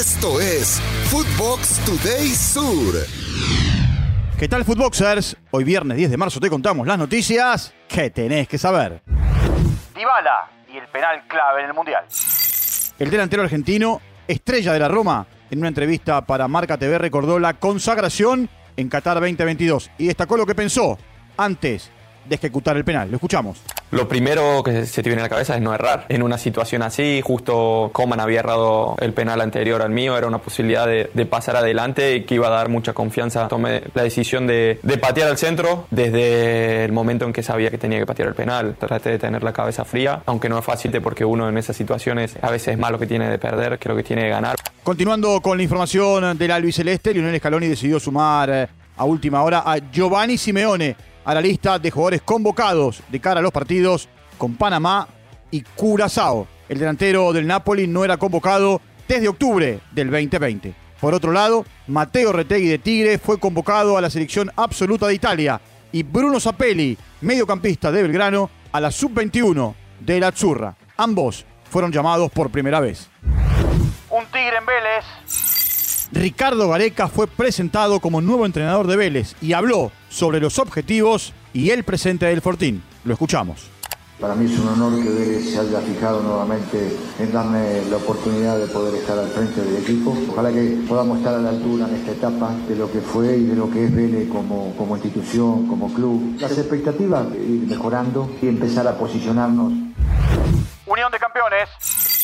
Esto es Footbox Today Sur. ¿Qué tal, Footboxers? Hoy viernes 10 de marzo te contamos las noticias que tenés que saber. Dybala y el penal clave en el Mundial. El delantero argentino, estrella de la Roma, en una entrevista para Marca TV recordó la consagración en Qatar 2022 y destacó lo que pensó antes de ejecutar el penal. Lo escuchamos. Lo primero que se te viene a la cabeza es no errar. En una situación así, justo Coman había errado el penal anterior al mío, era una posibilidad de, pasar adelante y que iba a dar mucha confianza. Tomé la decisión de, patear al centro desde el momento en que sabía que tenía que patear el penal. Traté de tener la cabeza fría, aunque no es fácil porque uno en esas situaciones a veces es más lo que tiene de perder que lo que tiene de ganar. Continuando con la información del albiceleste, Lionel Scaloni decidió sumar eh, a última hora a Giovanni Simeone a la lista de jugadores convocados de cara a los partidos con Panamá y Curazao. El delantero del Napoli no era convocado desde octubre del 2020. Por otro lado, Mateo Retegui de Tigre fue convocado a la selección absoluta de Italia y Bruno Zapelli, mediocampista de Belgrano, a la sub-21 de la Azzurra. Ambos fueron llamados por primera vez. Un Tigre en Vélez Ricardo Gareca fue presentado como nuevo entrenador de Vélez y habló sobre los objetivos y el presente del Fortín. Lo escuchamos. Para mí es un honor que Vélez se haya fijado nuevamente en darme la oportunidad de poder estar al frente del equipo. Ojalá que podamos estar a la altura en esta etapa de lo que fue y de lo que es Vélez como, como institución, como club. Las expectativas, ir mejorando y empezar a posicionarnos. Unión de Campeones.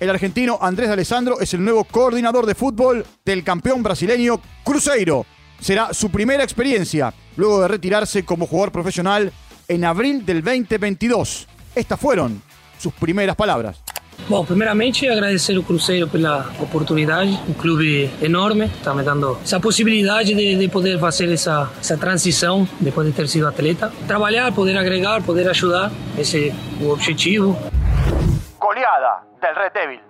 El argentino Andrés Alessandro es el nuevo coordinador de fútbol del campeón brasileño Cruzeiro. Será su primera experiencia luego de retirarse como jugador profesional en abril del 2022. Estas fueron sus primeras palabras. Bom, primeiramente agradecer o Cruzeiro pela oportunidade, um clube enorme, está me dando essa possibilidade de, de poder fazer essa, essa transição depois de ter sido atleta. Trabalhar, poder agregar, poder ajudar, esse é o objetivo. Goleada del Red Devil.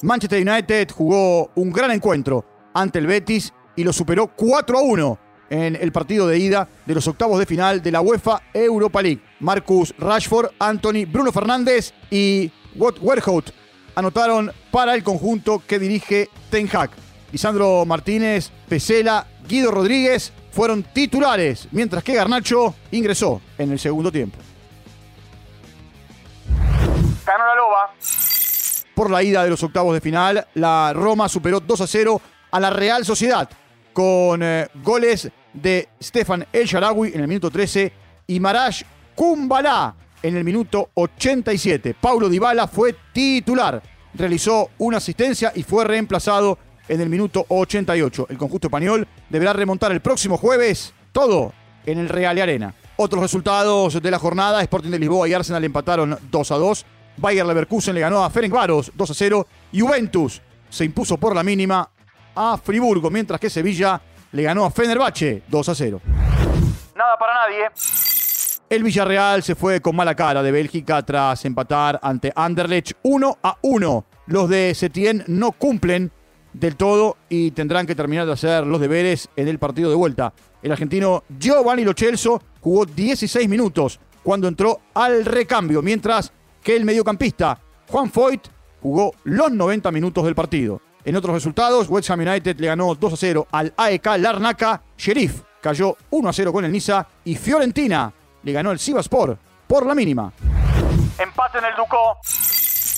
Manchester United jugó un gran encuentro ante el Betis y lo superó 4 a 1 en el partido de ida de los octavos de final de la UEFA Europa League. Marcus Rashford, Anthony, Bruno Fernández y Watt Werhout anotaron para el conjunto que dirige Ten Hag. Lisandro Martínez, Pesela, Guido Rodríguez fueron titulares, mientras que Garnacho ingresó en el segundo tiempo. Por la ida de los octavos de final. La Roma superó 2 a 0 a la Real Sociedad con eh, goles de Stefan El Sharawi en el minuto 13 y Marash Kumbala en el minuto 87. Paulo Dybala fue titular, realizó una asistencia y fue reemplazado en el minuto 88. El conjunto español deberá remontar el próximo jueves todo en el Real Arena. Otros resultados de la jornada, Sporting de Lisboa y Arsenal empataron 2 a 2. Bayer Leverkusen le ganó a Ferencváros 2 a 0. Juventus se impuso por la mínima a Friburgo, mientras que Sevilla le ganó a Fenerbahce 2 a 0. Nada para nadie. El Villarreal se fue con mala cara de Bélgica tras empatar ante Anderlecht 1 a 1. Los de Setien no cumplen del todo y tendrán que terminar de hacer los deberes en el partido de vuelta. El argentino Giovanni Lochelso jugó 16 minutos cuando entró al recambio, mientras que el mediocampista Juan Foyt jugó los 90 minutos del partido. En otros resultados, West Ham United le ganó 2 a 0 al AEK Larnaca, Sheriff cayó 1 a 0 con el Niza y Fiorentina le ganó el Sivaspor por la mínima. Empate en el Ducó.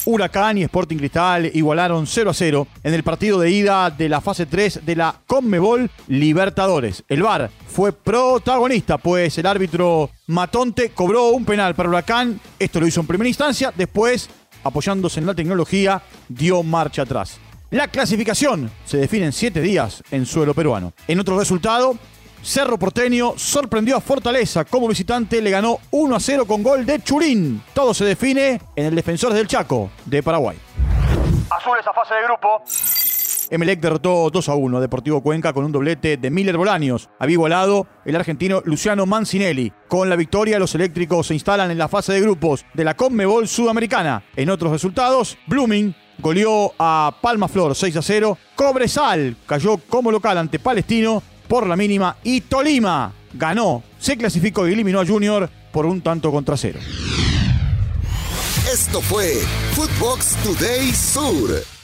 Huracán y Sporting Cristal igualaron 0 a 0 en el partido de ida de la fase 3 de la Conmebol Libertadores. El VAR fue protagonista, pues el árbitro Matonte cobró un penal para Huracán. Esto lo hizo en primera instancia, después, apoyándose en la tecnología, dio marcha atrás. La clasificación se define en 7 días en suelo peruano. En otro resultado, Cerro Porteño sorprendió a Fortaleza. Como visitante le ganó 1 a 0 con gol de Churín. Todo se define en el Defensores del Chaco de Paraguay. Azul esa fase de grupo. Emelec derrotó 2 a 1 Deportivo Cuenca con un doblete de Miller Bolaños. Había igualado el argentino Luciano Mancinelli. Con la victoria, los eléctricos se instalan en la fase de grupos de la Conmebol Sudamericana. En otros resultados, Blooming goleó a Palma Flor 6 a 0. Cobresal cayó como local ante Palestino por la mínima y Tolima ganó, se clasificó y eliminó a Junior por un tanto contra cero. Esto fue Footbox Today Sur.